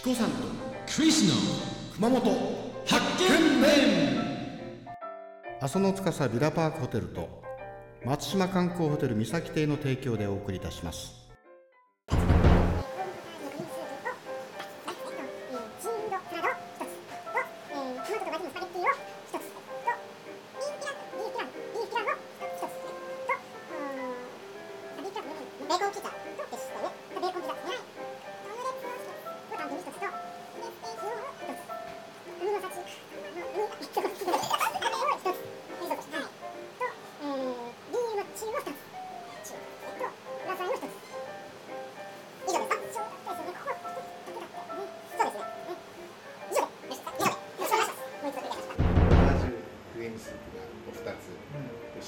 チコさんとクリスの熊本発見面阿蘇の司ビラパークホテルと松島観光ホテル三崎邸の提供でお送りいたします。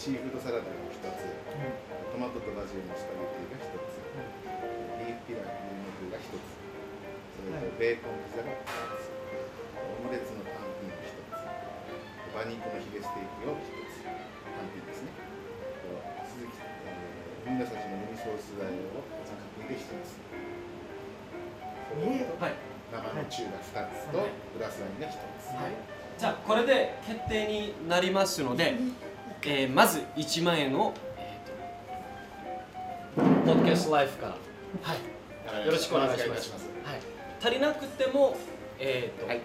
シーフードサラダがお1つ、トマトとバジルのスパゲティが1つ、ベーコンピザが2つ、オムレツのパンピンが1つ、馬肉のヒレステーキを1つ、パンピンですね。鈴木、えー、海の幸の海ソースダイをざっくりで1つ。それとはい、生のチューが2つと、グラスワインが1つ。じゃあこれで決定になりますので、えーまず1万円を、えーとポッドキャストライフから、はい、よろしくお願いしますます。はい、足りなくても、えーとはい。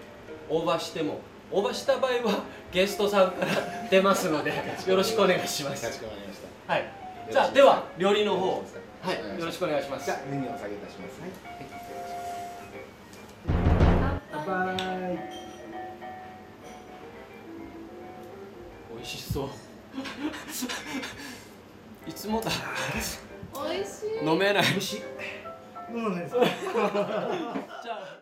オーバーしてもオーバーした場合は ゲストさんから出ますのでよろしくお願いしまかしす。こまりました。はいじゃあでは料理の方ははいよろしくお願いします。じゃあメニューをお下げいたします。はい。美味しそう。いつもだ。美味しい。飲めないもうなです。じゃあ